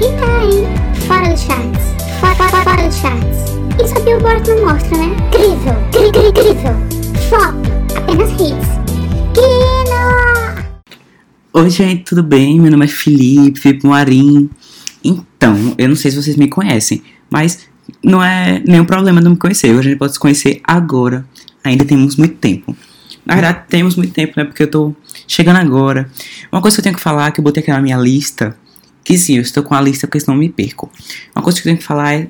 irritar, hein? Fora do charts. Fora, fora, fora do charts. Isso a Billboard não mostra, né? Incrível. Cri, cri, incrível. Flop. Apenas hits. Kino! Oi, gente, tudo bem? Meu nome é Felipe, Felipe Moarim. Então, eu não sei se vocês me conhecem, mas não é nenhum problema não me conhecer. A gente pode se conhecer agora. Ainda temos muito tempo. Na verdade, temos muito tempo, né? Porque eu tô chegando agora. Uma coisa que eu tenho que falar, que eu botei aqui na minha lista, que sim, eu estou com a lista porque senão eu me perco. Uma coisa que eu tenho que falar é.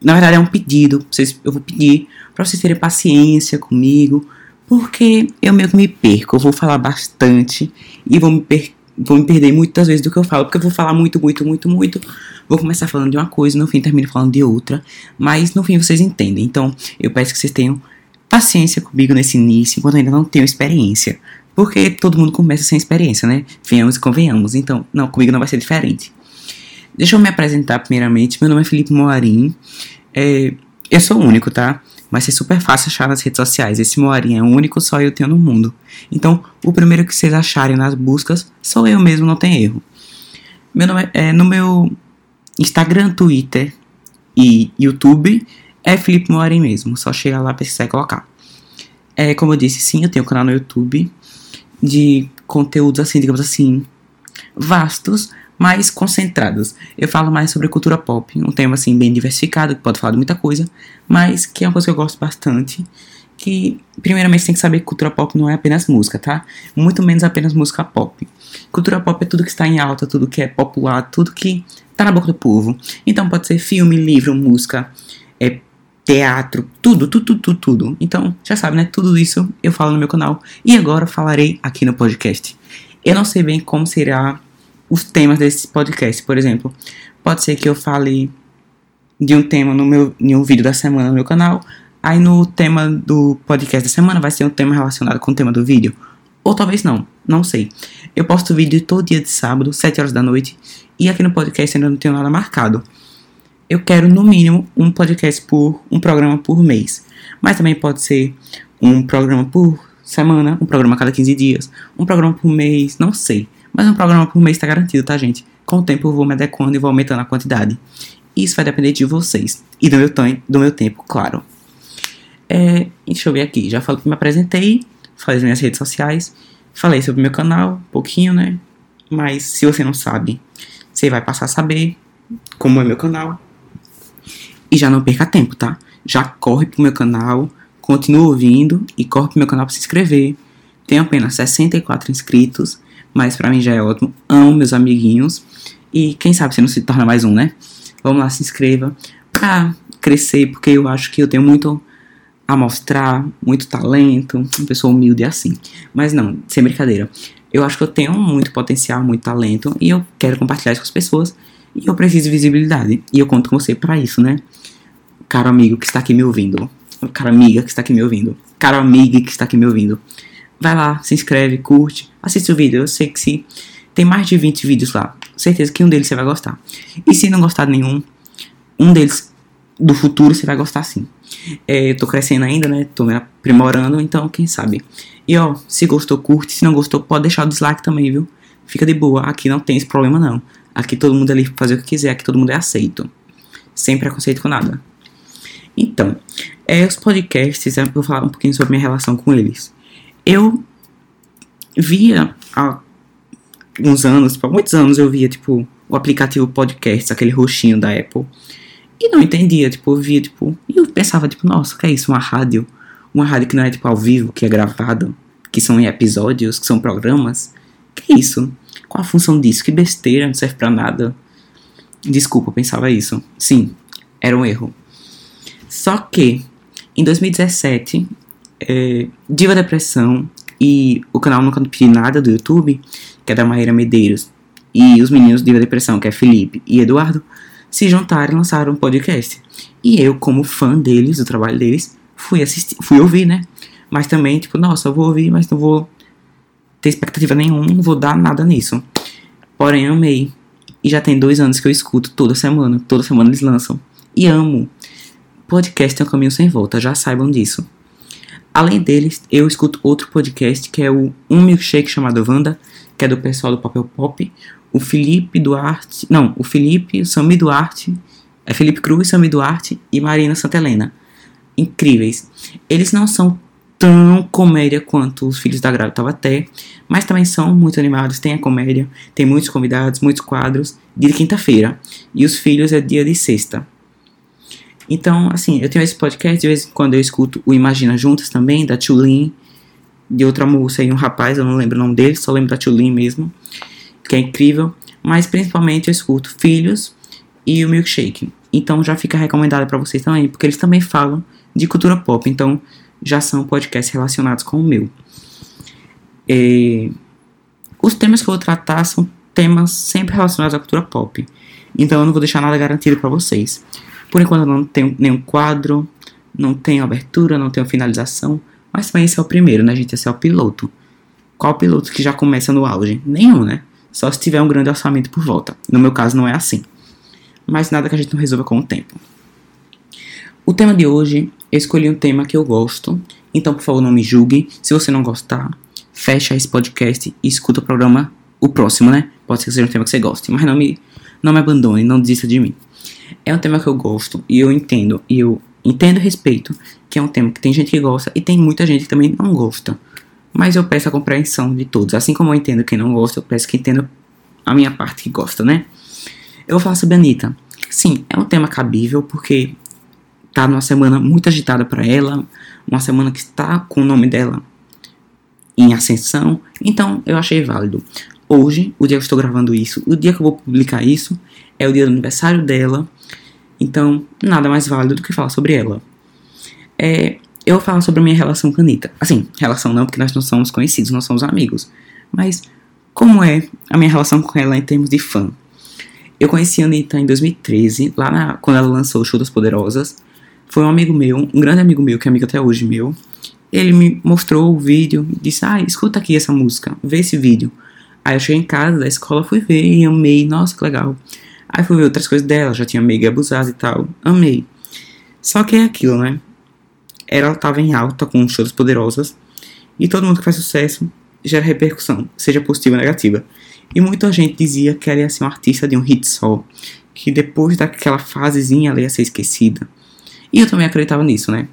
Na verdade, é um pedido. Vocês, eu vou pedir para vocês terem paciência comigo, porque eu meio que me perco. Eu vou falar bastante e vou me, per vou me perder muitas vezes do que eu falo, porque eu vou falar muito, muito, muito, muito. Vou começar falando de uma coisa, no fim termino falando de outra, mas no fim vocês entendem. Então, eu peço que vocês tenham paciência comigo nesse início, enquanto ainda não tenho experiência. Porque todo mundo começa sem experiência, né? Venhamos e convenhamos. Então, não, comigo não vai ser diferente. Deixa eu me apresentar primeiramente. Meu nome é Felipe Moarim. É, eu sou único, tá? Vai ser super fácil achar nas redes sociais. Esse Moarim é único só eu tenho no mundo. Então, o primeiro que vocês acharem nas buscas sou eu mesmo, não tem erro. Meu nome é, é no meu Instagram, Twitter e YouTube é Felipe Moarim mesmo. Só chegar lá, pesquisar e colocar. É, como eu disse, sim, eu tenho um canal no YouTube de conteúdos assim, digamos assim, vastos, mais concentrados. Eu falo mais sobre cultura pop, um tema assim bem diversificado, que pode falar de muita coisa, mas que é uma coisa que eu gosto bastante. Que, primeiramente, tem que saber que cultura pop não é apenas música, tá? Muito menos apenas música pop. Cultura pop é tudo que está em alta, tudo que é popular, tudo que tá na boca do povo. Então pode ser filme, livro, música, teatro, tudo, tudo, tudo, tudo. Então, já sabe, né? Tudo isso eu falo no meu canal e agora falarei aqui no podcast. Eu não sei bem como será os temas desse podcast, por exemplo. Pode ser que eu fale de um tema no meu em um vídeo da semana no meu canal, aí no tema do podcast da semana vai ser um tema relacionado com o tema do vídeo. Ou talvez não, não sei. Eu posto vídeo todo dia de sábado, 7 horas da noite, e aqui no podcast ainda não tenho nada marcado. Eu quero no mínimo um podcast por um programa por mês. Mas também pode ser um programa por semana, um programa a cada 15 dias, um programa por mês, não sei. Mas um programa por mês está garantido, tá, gente? Com o tempo eu vou me adequando e vou aumentando a quantidade. Isso vai depender de vocês e do meu, do meu tempo, claro. É, deixa eu ver aqui. Já falei que me apresentei, falei das minhas redes sociais, falei sobre meu canal, um pouquinho, né? Mas se você não sabe, você vai passar a saber como é meu canal. E já não perca tempo, tá? Já corre pro meu canal, continua ouvindo e corre pro meu canal para se inscrever. Tenho apenas 64 inscritos mas para mim já é ótimo. Amo meus amiguinhos. E quem sabe se não se torna mais um, né? Vamos lá, se inscreva pra crescer, porque eu acho que eu tenho muito a mostrar, muito talento, uma pessoa humilde assim. Mas não, sem brincadeira. Eu acho que eu tenho muito potencial, muito talento e eu quero compartilhar isso com as pessoas. E eu preciso de visibilidade. E eu conto com você para isso, né? Caro amigo que está aqui me ouvindo. Cara amiga que está aqui me ouvindo. Caro amiga que está aqui me ouvindo vai lá, se inscreve, curte, assiste o vídeo. Eu sei que se tem mais de 20 vídeos lá, certeza que um deles você vai gostar. E se não gostar de nenhum, um deles do futuro você vai gostar sim. É, eu tô crescendo ainda, né? Tô me aprimorando, então quem sabe. E ó, se gostou, curte. Se não gostou, pode deixar o dislike também, viu? Fica de boa. Aqui não tem esse problema, não. Aqui todo mundo é livre pra fazer o que quiser. Aqui todo mundo é aceito. Sem preconceito com nada. Então, é, os podcasts, eu vou falar um pouquinho sobre minha relação com eles. Eu via há uns anos, por muitos anos eu via, tipo, o aplicativo podcast, aquele roxinho da Apple. E não entendia, tipo, eu via, tipo, e eu pensava, tipo, nossa, que é isso? Uma rádio? Uma rádio que não é, tipo, ao vivo, que é gravada, que são em episódios, que são programas? Que é isso? Qual a função disso? Que besteira, não serve pra nada. Desculpa, eu pensava isso. Sim, era um erro. Só que, em 2017, é, Diva Depressão e o canal Nunca Pedi Nada do YouTube, que é da Maíra Medeiros, e os meninos Diva Depressão, que é Felipe e Eduardo, se juntaram e lançaram um podcast. E eu, como fã deles, do trabalho deles, fui assistir, fui ouvir, né? Mas também, tipo, nossa, eu vou ouvir, mas não vou ter expectativa nenhuma, não vou dar nada nisso. Porém, amei. E já tem dois anos que eu escuto toda semana. Toda semana eles lançam. E amo. Podcast é um caminho sem volta, já saibam disso. Além deles, eu escuto outro podcast que é o Um Milkshake chamado Wanda, que é do pessoal do Papel Pop. o Felipe Duarte. Não, o Felipe, o Sami Duarte. É Felipe Cruz, Sami Duarte e Marina Santelena. Incríveis. Eles não são tão comédia quanto os Filhos da Grávida Taubaté, mas também são muito animados. Tem a comédia, tem muitos convidados, muitos quadros. Dia de quinta-feira. E os Filhos é dia de sexta. Então, assim, eu tenho esse podcast, de vez em quando eu escuto o Imagina Juntas também, da Tulin, de outra moça e um rapaz, eu não lembro o nome dele, só lembro da Tulin mesmo, que é incrível. Mas principalmente eu escuto Filhos e o Milkshake. Então já fica recomendado para vocês também, porque eles também falam de cultura pop. Então já são podcasts relacionados com o meu. É, os temas que eu vou tratar são temas sempre relacionados à cultura pop. Então eu não vou deixar nada garantido para vocês. Por enquanto eu não tenho nenhum quadro, não tenho abertura, não tenho finalização. Mas também esse é o primeiro, né, gente? Esse é o piloto. Qual piloto que já começa no auge? Nenhum, né? Só se tiver um grande orçamento por volta. No meu caso não é assim. Mas nada que a gente não resolva com o tempo. O tema de hoje, eu escolhi um tema que eu gosto. Então, por favor, não me julgue. Se você não gostar, fecha esse podcast e escuta o programa, o próximo, né? Pode ser que seja um tema que você goste. Mas não me, não me abandone, não desista de mim. É um tema que eu gosto e eu entendo. E eu entendo e respeito que é um tema que tem gente que gosta e tem muita gente que também não gosta. Mas eu peço a compreensão de todos. Assim como eu entendo quem não gosta, eu peço que entenda a minha parte que gosta, né? Eu vou falar sobre a Anitta. Sim, é um tema cabível porque tá numa semana muito agitada para ela, uma semana que está com o nome dela em ascensão, então eu achei válido. Hoje, o dia que eu estou gravando isso, o dia que eu vou publicar isso, é o dia do aniversário dela, então nada mais válido do que falar sobre ela. É, eu vou falar sobre a minha relação com a Anitta. Assim, relação não, porque nós não somos conhecidos, nós somos amigos. Mas como é a minha relação com ela em termos de fã? Eu conheci a Anitta em 2013, lá na, quando ela lançou o Show das Poderosas. Foi um amigo meu, um grande amigo meu, que é amigo até hoje meu. Ele me mostrou o vídeo disse: Ah, escuta aqui essa música, vê esse vídeo. Aí eu cheguei em casa da escola, fui ver e amei, nossa, que legal. Aí fui ver outras coisas dela, já tinha mega abusado e tal, amei. Só que é aquilo, né? Ela tava em alta com shows poderosas e todo mundo que faz sucesso gera repercussão, seja positiva ou negativa. E muita gente dizia que ela ia ser uma artista de um hit só, que depois daquela fasezinha ela ia ser esquecida. E eu também acreditava nisso, né?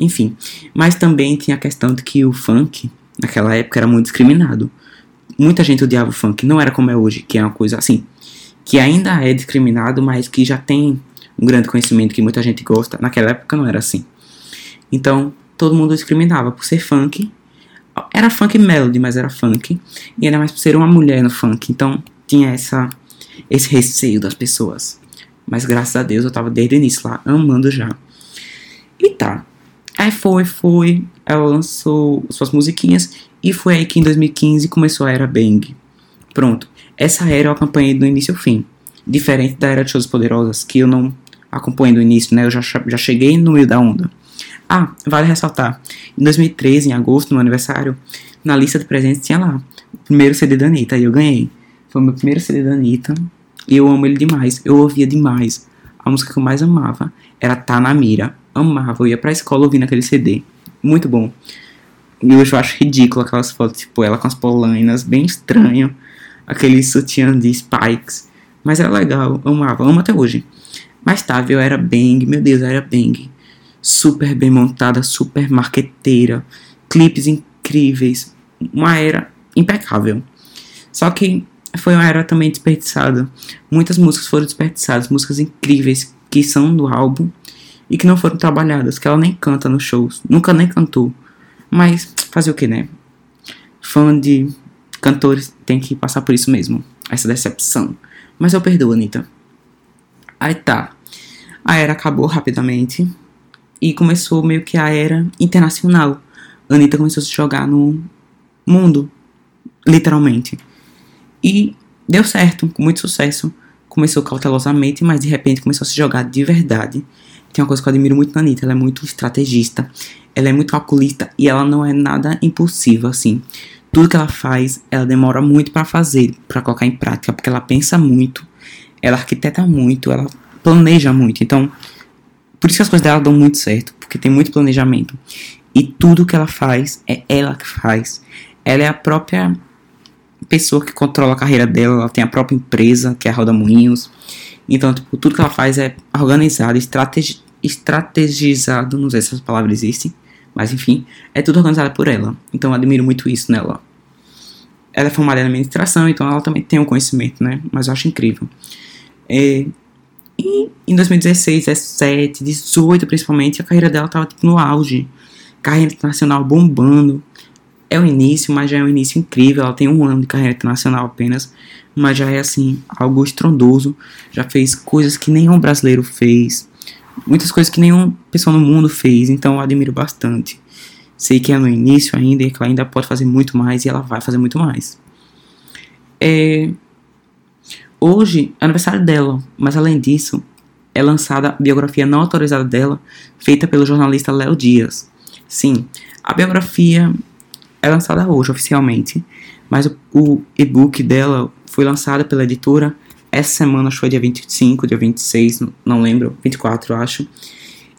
Enfim, mas também tinha a questão de que o funk, naquela época, era muito discriminado. Muita gente odiava o funk, não era como é hoje, que é uma coisa assim, que ainda é discriminado, mas que já tem um grande conhecimento que muita gente gosta. Naquela época não era assim. Então, todo mundo discriminava por ser funk. Era funk melody, mas era funk. E ainda mais por ser uma mulher no funk. Então, tinha essa, esse receio das pessoas. Mas graças a Deus eu tava desde o início lá, amando já. E tá. Aí foi, foi. Ela lançou suas musiquinhas. E foi aí que em 2015 começou a era Bang. Pronto. Essa era eu acompanhei do início ao fim. Diferente da era de Shows Poderosas, que eu não acompanhei do início, né? Eu já, já cheguei no meio da onda. Ah, vale ressaltar. Em 2013, em agosto, no aniversário, na lista de presentes tinha lá o primeiro CD da Anitta. E eu ganhei. Foi o meu primeiro CD da Anitta. E eu amo ele demais. Eu ouvia demais. A música que eu mais amava era Tá na Mira. Amava. Eu ia pra escola ouvindo aquele CD. Muito bom. E hoje eu acho ridículo aquelas fotos, tipo, ela com as polainas, bem estranho. Aquele sutiã de spikes. Mas era legal, amava, amo até hoje. Mas tá, eu era bang, meu Deus, era bang. Super bem montada, super marqueteira. Clipes incríveis. Uma era impecável. Só que foi uma era também desperdiçada. Muitas músicas foram desperdiçadas, músicas incríveis que são do álbum e que não foram trabalhadas, que ela nem canta nos shows, nunca nem cantou. Mas fazer o que, né? Fã de cantores tem que passar por isso mesmo, essa decepção. Mas eu perdoo, Anitta. Aí tá. A era acabou rapidamente e começou meio que a era internacional. Anitta começou a se jogar no mundo, literalmente. E deu certo, com muito sucesso. Começou cautelosamente, mas de repente começou a se jogar de verdade. Tem uma coisa que eu admiro muito na Anitta, ela é muito estrategista, ela é muito calculista e ela não é nada impulsiva, assim. Tudo que ela faz, ela demora muito para fazer, para colocar em prática, porque ela pensa muito, ela arquiteta muito, ela planeja muito. Então, por isso que as coisas dela dão muito certo, porque tem muito planejamento. E tudo que ela faz é ela que faz. Ela é a própria pessoa que controla a carreira dela, ela tem a própria empresa, que é a Roda Moinhos. Então, tipo, tudo que ela faz é organizado, estrategi estrategizado, não sei se essa palavra existe, mas enfim, é tudo organizado por ela. Então, eu admiro muito isso nela. Ela é formada em administração, então ela também tem um conhecimento, né? Mas eu acho incrível. É, e em 2016, 17, 18 principalmente, a carreira dela tava tipo, no auge. Carreira internacional bombando. É o início, mas já é um início incrível. Ela tem um ano de carreira internacional apenas, mas já é assim, algo estrondoso. Já fez coisas que nenhum brasileiro fez. Muitas coisas que nenhuma pessoa no mundo fez, então eu admiro bastante. Sei que é no início ainda e que ela ainda pode fazer muito mais e ela vai fazer muito mais. É... Hoje é aniversário dela, mas além disso, é lançada a biografia não autorizada dela, feita pelo jornalista Léo Dias. Sim, a biografia é lançada hoje oficialmente, mas o, o e-book dela foi lançado pela editora essa semana, acho que foi dia 25, dia 26, não lembro, 24 acho.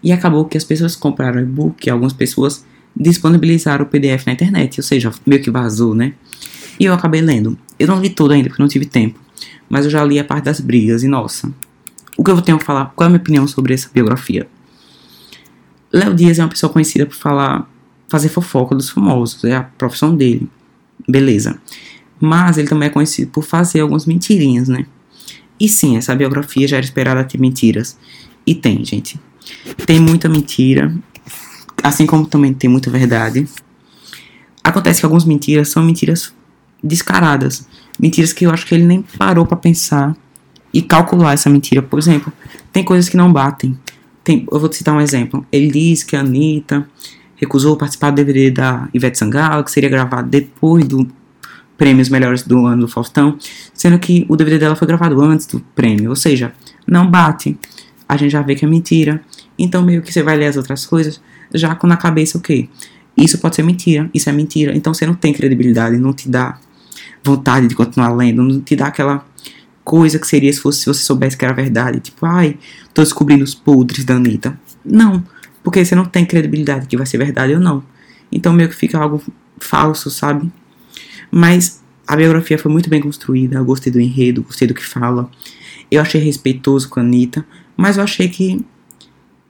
E acabou que as pessoas compraram o e-book, algumas pessoas disponibilizar o PDF na internet, ou seja, meio que vazou, né? E eu acabei lendo. Eu não li tudo ainda porque não tive tempo, mas eu já li a parte das brigas e nossa, o que eu tenho a falar? Qual é a minha opinião sobre essa biografia? Léo Dias é uma pessoa conhecida por falar, fazer fofoca dos famosos, é a profissão dele, beleza? Mas ele também é conhecido por fazer algumas mentirinhas, né? E sim, essa biografia já era esperada ter mentiras. E tem, gente. Tem muita mentira, assim como também tem muita verdade. Acontece que algumas mentiras são mentiras descaradas, mentiras que eu acho que ele nem parou para pensar e calcular essa mentira. Por exemplo, tem coisas que não batem. Tem, eu vou te citar um exemplo. Ele diz que a Anitta recusou participar do DVD da Ivete Sangalo, que seria gravado depois do Prêmios Melhores do Ano do Faustão, sendo que o DVD dela foi gravado antes do prêmio. Ou seja, não bate. A gente já vê que é mentira. Então, meio que você vai ler as outras coisas, já com na cabeça o quê? Isso pode ser mentira, isso é mentira. Então você não tem credibilidade, não te dá vontade de continuar lendo, não te dá aquela coisa que seria se, fosse, se você soubesse que era verdade. Tipo, ai, tô descobrindo os podres da Anitta. Não, porque você não tem credibilidade que vai ser verdade ou não. Então meio que fica algo falso, sabe? Mas a biografia foi muito bem construída, eu gostei do enredo, gostei do que fala. Eu achei respeitoso com a Anitta, mas eu achei que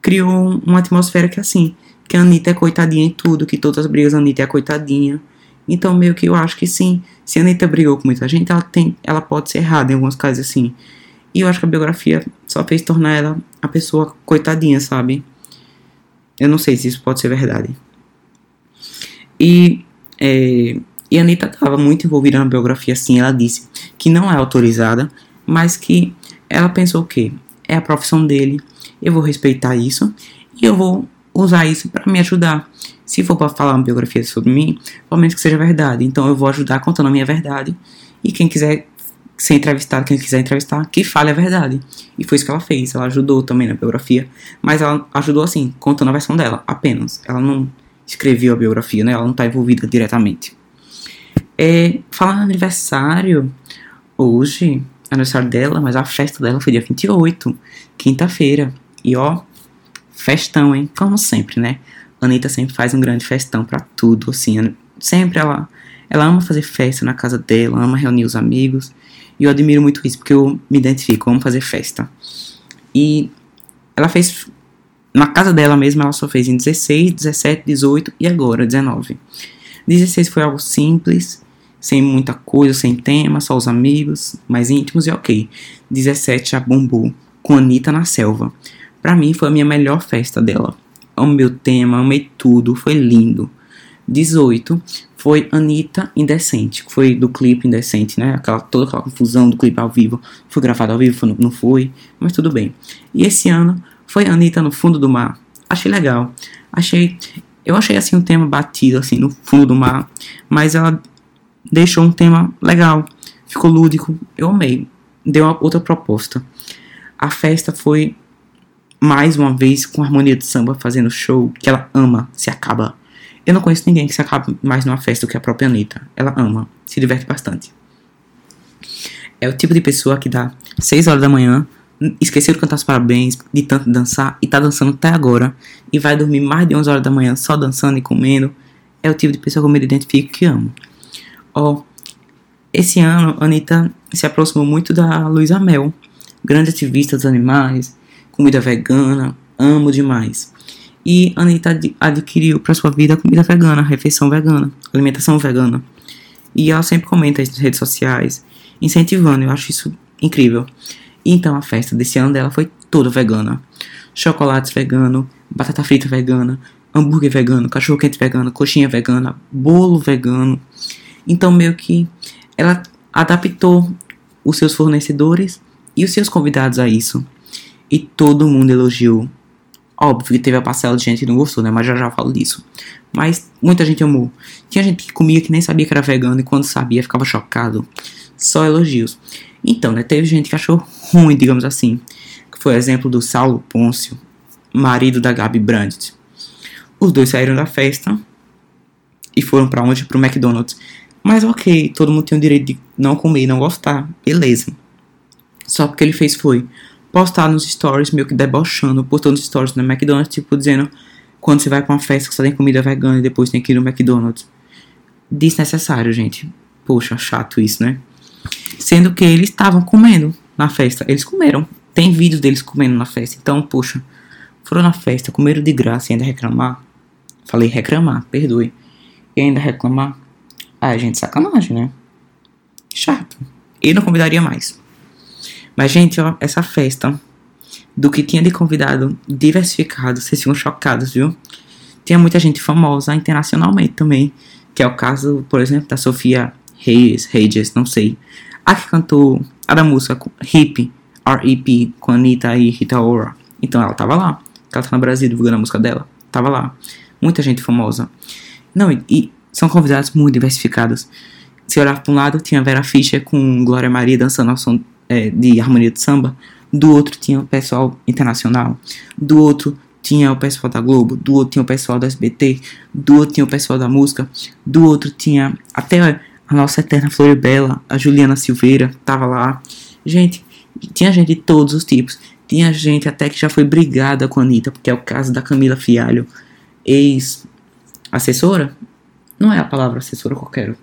criou uma atmosfera que assim, que a Anitta é coitadinha em tudo, que todas as brigas a Anitta é coitadinha. Então, meio que eu acho que sim, se a Anitta brigou com muita gente, ela, tem, ela pode ser errada em alguns casos assim. E eu acho que a biografia só fez tornar ela a pessoa coitadinha, sabe? Eu não sei se isso pode ser verdade. E, é, e a Anitta estava muito envolvida na biografia, assim. Ela disse que não é autorizada, mas que ela pensou o quê? É a profissão dele, eu vou respeitar isso e eu vou usar isso para me ajudar. Se for para falar uma biografia sobre mim, pelo menos que seja verdade. Então eu vou ajudar contando a minha verdade. E quem quiser ser entrevistado, quem quiser entrevistar, que fale a verdade. E foi isso que ela fez. Ela ajudou também na biografia. Mas ela ajudou assim, contando a versão dela, apenas. Ela não escreveu a biografia, né? Ela não está envolvida diretamente. É, falando aniversário, hoje, aniversário dela, mas a festa dela foi dia 28, quinta-feira. E ó, festão, hein? Como sempre, né? A Anitta sempre faz um grande festão para tudo, assim. Sempre ela, ela ama fazer festa na casa dela, ama reunir os amigos. E eu admiro muito isso, porque eu me identifico, amo fazer festa. E ela fez na casa dela mesma, ela só fez em 16, 17, 18 e agora 19. 16 foi algo simples, sem muita coisa, sem tema, só os amigos mais íntimos e ok. 17 já bombou com Anitta na selva. Pra mim foi a minha melhor festa dela. Amo meu tema, amei tudo, foi lindo. 18 foi Anitta Indecente, que foi do clipe Indecente, né? Aquela, toda aquela confusão do clipe ao vivo. Foi gravado ao vivo, foi, não foi, mas tudo bem. E esse ano foi Anitta no fundo do mar. Achei legal. Achei. Eu achei assim um tema batido, assim, no fundo do mar. Mas ela deixou um tema legal. Ficou lúdico. Eu amei. Deu uma outra proposta. A festa foi mais uma vez com harmonia de samba fazendo show que ela ama, se acaba. Eu não conheço ninguém que se acabe mais numa festa do que a própria Anitta. Ela ama, se diverte bastante. É o tipo de pessoa que dá 6 horas da manhã, esqueceu de cantar os parabéns, de tanto dançar, e tá dançando até agora, e vai dormir mais de 11 horas da manhã só dançando e comendo. É o tipo de pessoa que eu me identifico que amo. Ó, esse ano, a Anitta se aproximou muito da Luísa Mel, grande ativista dos animais, comida vegana, amo demais. E Anitta ad adquiriu para sua vida comida vegana, refeição vegana, alimentação vegana. E ela sempre comenta nas redes sociais, incentivando, eu acho isso incrível. Então a festa desse ano dela foi toda vegana. Chocolates vegano, batata frita vegana, hambúrguer vegano, cachorro quente vegano, coxinha vegana, bolo vegano. Então meio que ela adaptou os seus fornecedores e os seus convidados a isso. E todo mundo elogiou. Óbvio que teve a parcela de gente que não gostou, né? Mas já já falo disso. Mas muita gente amou. Tinha gente que comia que nem sabia que era vegano e quando sabia ficava chocado. Só elogios. Então, né? Teve gente que achou ruim, digamos assim. Que foi o exemplo do Saulo Pôncio, marido da Gabi Brandt. Os dois saíram da festa e foram para onde? Pro McDonald's. Mas ok, todo mundo tem o direito de não comer e não gostar, beleza. Só porque ele fez foi postar nos stories, meio que debochando, postando stories no McDonald's, tipo, dizendo quando você vai pra uma festa que só tem comida vegana e depois tem que ir no McDonald's. Desnecessário, gente. Poxa, chato isso, né? Sendo que eles estavam comendo na festa. Eles comeram. Tem vídeos deles comendo na festa. Então, poxa, foram na festa, comeram de graça e ainda reclamar. Falei reclamar, perdoe. E ainda reclamar. Ah, gente, sacanagem, né? Chato. Eu não convidaria mais. Mas, gente, ó, essa festa do que tinha de convidado diversificado, vocês ficam chocados, viu? Tinha muita gente famosa internacionalmente também, que é o caso, por exemplo, da Sofia Reyes, Reyes, não sei. A que cantou a da música Hip, R.E.P., com Anitta e Rita Ora. Então ela tava lá. Ela tá no Brasil divulgando a música dela. Tava lá. Muita gente famosa. Não, e, e são convidados muito diversificados. Se olhar para um lado, tinha Vera Fischer com Glória Maria dançando ao som é, de harmonia de samba. Do outro tinha o pessoal internacional. Do outro tinha o pessoal da Globo. Do outro tinha o pessoal da SBT. Do outro tinha o pessoal da música. Do outro tinha até a nossa eterna Floribela, a Juliana Silveira, tava lá. Gente, tinha gente de todos os tipos. Tinha gente até que já foi brigada com a Anitta, porque é o caso da Camila Fialho, ex-assessora não é a palavra assessora qualquer.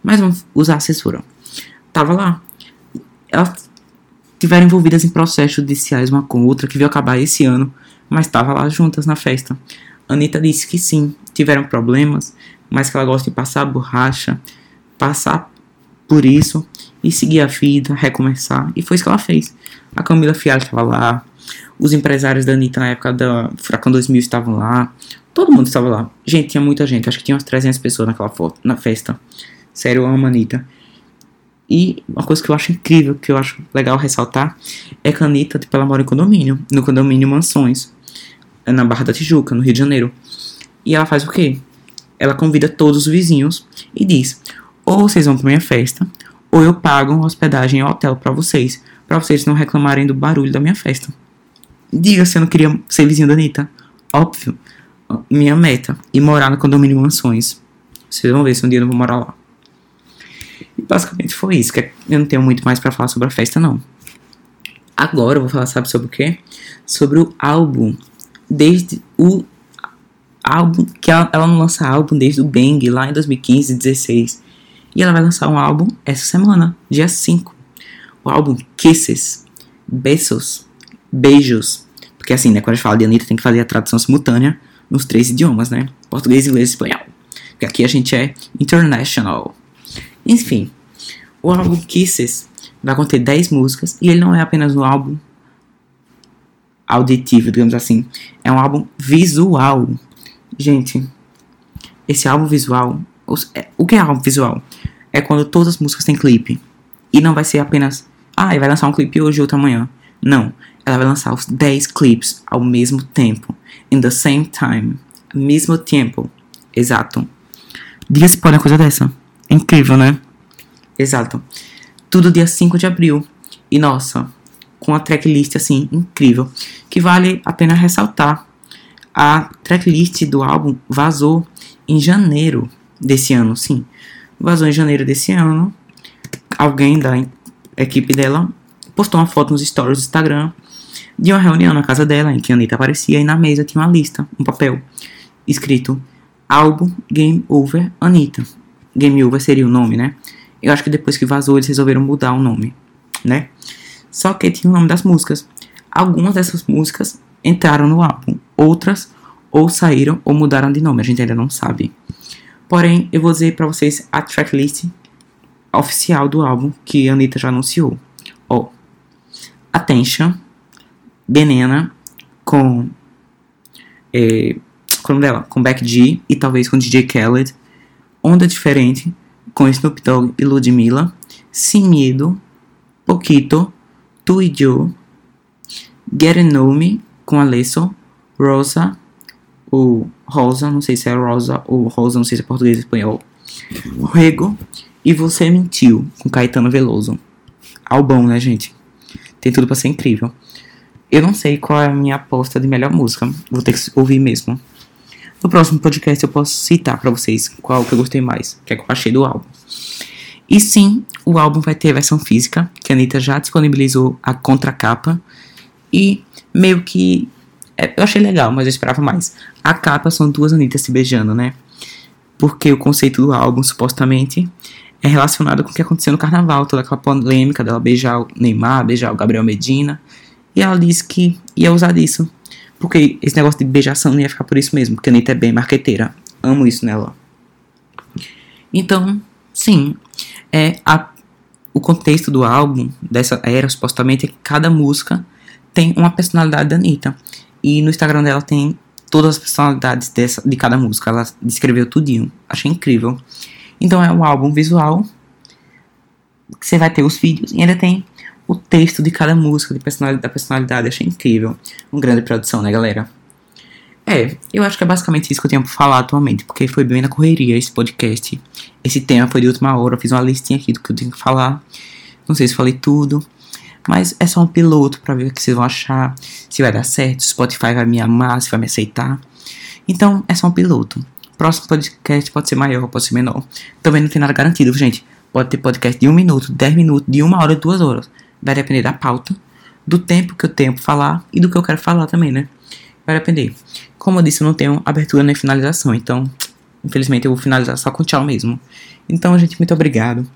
Mas vamos usar assessora. Tava lá. Elas tiveram envolvidas em processos judiciais uma com outra que veio acabar esse ano, mas tava lá juntas na festa. Anitta disse que sim, tiveram problemas, mas que ela gosta de passar borracha, passar por isso e seguir a vida, recomeçar. E foi isso que ela fez. A Camila Fialho estava lá, os empresários da Anitta na época da Furacão 2000 estavam lá, Todo mundo estava lá. Gente, tinha muita gente. Acho que tinha umas 300 pessoas naquela foto, na festa. Sério, eu amo a Anitta. E uma coisa que eu acho incrível, que eu acho legal ressaltar, é que a Anitta, tipo, ela mora em condomínio. No condomínio Mansões. Na Barra da Tijuca, no Rio de Janeiro. E ela faz o quê? Ela convida todos os vizinhos e diz: ou vocês vão pra minha festa, ou eu pago hospedagem em hotel para vocês, para vocês não reclamarem do barulho da minha festa. Diga se eu não queria ser vizinho da Anitta. Óbvio minha meta e morar no condomínio Mansões. Vocês vão ver se um dia eu não vou morar lá. E basicamente foi isso. Que eu não tenho muito mais para falar sobre a festa, não. Agora eu vou falar, sabe sobre o quê? Sobre o álbum. Desde o álbum. Que ela, ela não lança álbum desde o Bang, lá em 2015, 16. E ela vai lançar um álbum essa semana, dia 5. O álbum Kisses. Beijos. Beijos. Porque assim, né? Quando a gente fala de Anitta, tem que fazer a tradução simultânea nos três idiomas, né? Português, inglês e espanhol. Porque aqui a gente é international. Enfim, o álbum Kisses vai conter 10 músicas e ele não é apenas um álbum auditivo, digamos assim. É um álbum visual. Gente, esse álbum visual. É, o que é álbum visual? É quando todas as músicas têm clipe. E não vai ser apenas. Ah, vai lançar um clipe hoje e outro amanhã. Não. Ela vai lançar os 10 clipes ao mesmo tempo in the same time. Mesmo tempo. Exato. Diga-se pode uma coisa dessa. Incrível, né? Exato. Tudo dia 5 de abril. E nossa, com a tracklist assim, incrível. Que vale a pena ressaltar. A tracklist do álbum vazou em janeiro desse ano, sim. Vazou em janeiro desse ano. Alguém da equipe dela postou uma foto nos stories do Instagram de uma reunião na casa dela em que a Anitta aparecia e na mesa tinha uma lista, um papel, escrito Álbum Game Over Anitta. Game Over seria o nome, né? Eu acho que depois que vazou, eles resolveram mudar o nome, né? Só que tinha o nome das músicas. Algumas dessas músicas entraram no álbum, outras ou saíram ou mudaram de nome, a gente ainda não sabe. Porém, eu vou dizer para vocês a tracklist oficial do álbum que a Anitta já anunciou. Ó, oh, Attention, Benena com é, com dela, com Beck G e talvez com DJ Khaled, Onda Diferente com Snoop Dogg e Ludmilla, Sem Medo, Poquito, Tu e Joe, Get Know Me com Alesso, Rosa, ou Rosa, não sei se é Rosa ou Rosa, não sei se é português ou espanhol, Rego e Você Mentiu com Caetano Veloso. Albão, né, gente? Tem tudo para ser incrível. Eu não sei qual é a minha aposta de melhor música. Vou ter que ouvir mesmo. No próximo podcast eu posso citar para vocês qual que eu gostei mais, que é que eu achei do álbum. E sim, o álbum vai ter versão física, que a Anitta já disponibilizou a contracapa. E meio que. É, eu achei legal, mas eu esperava mais. A capa são duas Anitas se beijando, né? Porque o conceito do álbum, supostamente, é relacionado com o que aconteceu no carnaval, toda aquela polêmica dela beijar o Neymar, beijar o Gabriel Medina. E ela disse que ia usar disso. Porque esse negócio de beijação não ia ficar por isso mesmo, porque a Anitta é bem marqueteira. Amo isso nela. Então, sim, é a, o contexto do álbum, dessa era, supostamente, é que cada música tem uma personalidade da Anitta. E no Instagram dela tem todas as personalidades dessa, de cada música. Ela descreveu tudinho. Achei incrível. Então é um álbum visual. Você vai ter os vídeos e ainda tem o texto de cada música, de personalidade, da personalidade. Achei incrível. Uma grande produção, né, galera? É, eu acho que é basicamente isso que eu tenho pra falar atualmente, porque foi bem na correria esse podcast. Esse tema foi de última hora, eu fiz uma listinha aqui do que eu tenho que falar. Não sei se falei tudo, mas é só um piloto para ver o que vocês vão achar, se vai dar certo, se o Spotify vai me amar, se vai me aceitar. Então, é só um piloto. Próximo podcast pode ser maior, pode ser menor. Também não tem nada garantido, gente. Pode ter podcast de um minuto, dez minutos, de uma hora, duas horas. Vai depender da pauta, do tempo que eu tenho pra falar e do que eu quero falar também, né? Vai depender. Como eu disse, eu não tenho abertura nem finalização, então, infelizmente, eu vou finalizar só com tchau mesmo. Então, gente, muito obrigado.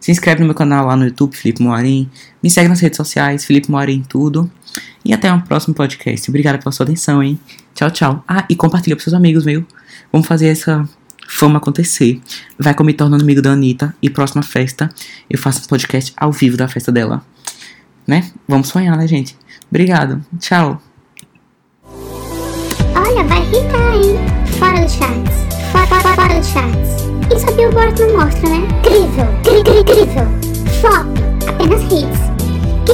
Se inscreve no meu canal lá no YouTube, Felipe Moarim. Me segue nas redes sociais, Felipe Moarim tudo. E até um próximo podcast. Obrigado pela sua atenção, hein? Tchau, tchau. Ah, e compartilha pros seus amigos, viu? Vamos fazer essa fama acontecer. Vai como me tornando amigo da Anitta. E próxima festa, eu faço um podcast ao vivo da festa dela. Né? Vamos sonhar, né, gente? Obrigado. Tchau. Olha, vai irritar, hein? Fora do chats. Fora, fora, fora do chats. Isso a Billboard não mostra, né? Incrível, incrível, incrível. Flop. Apenas hits. Que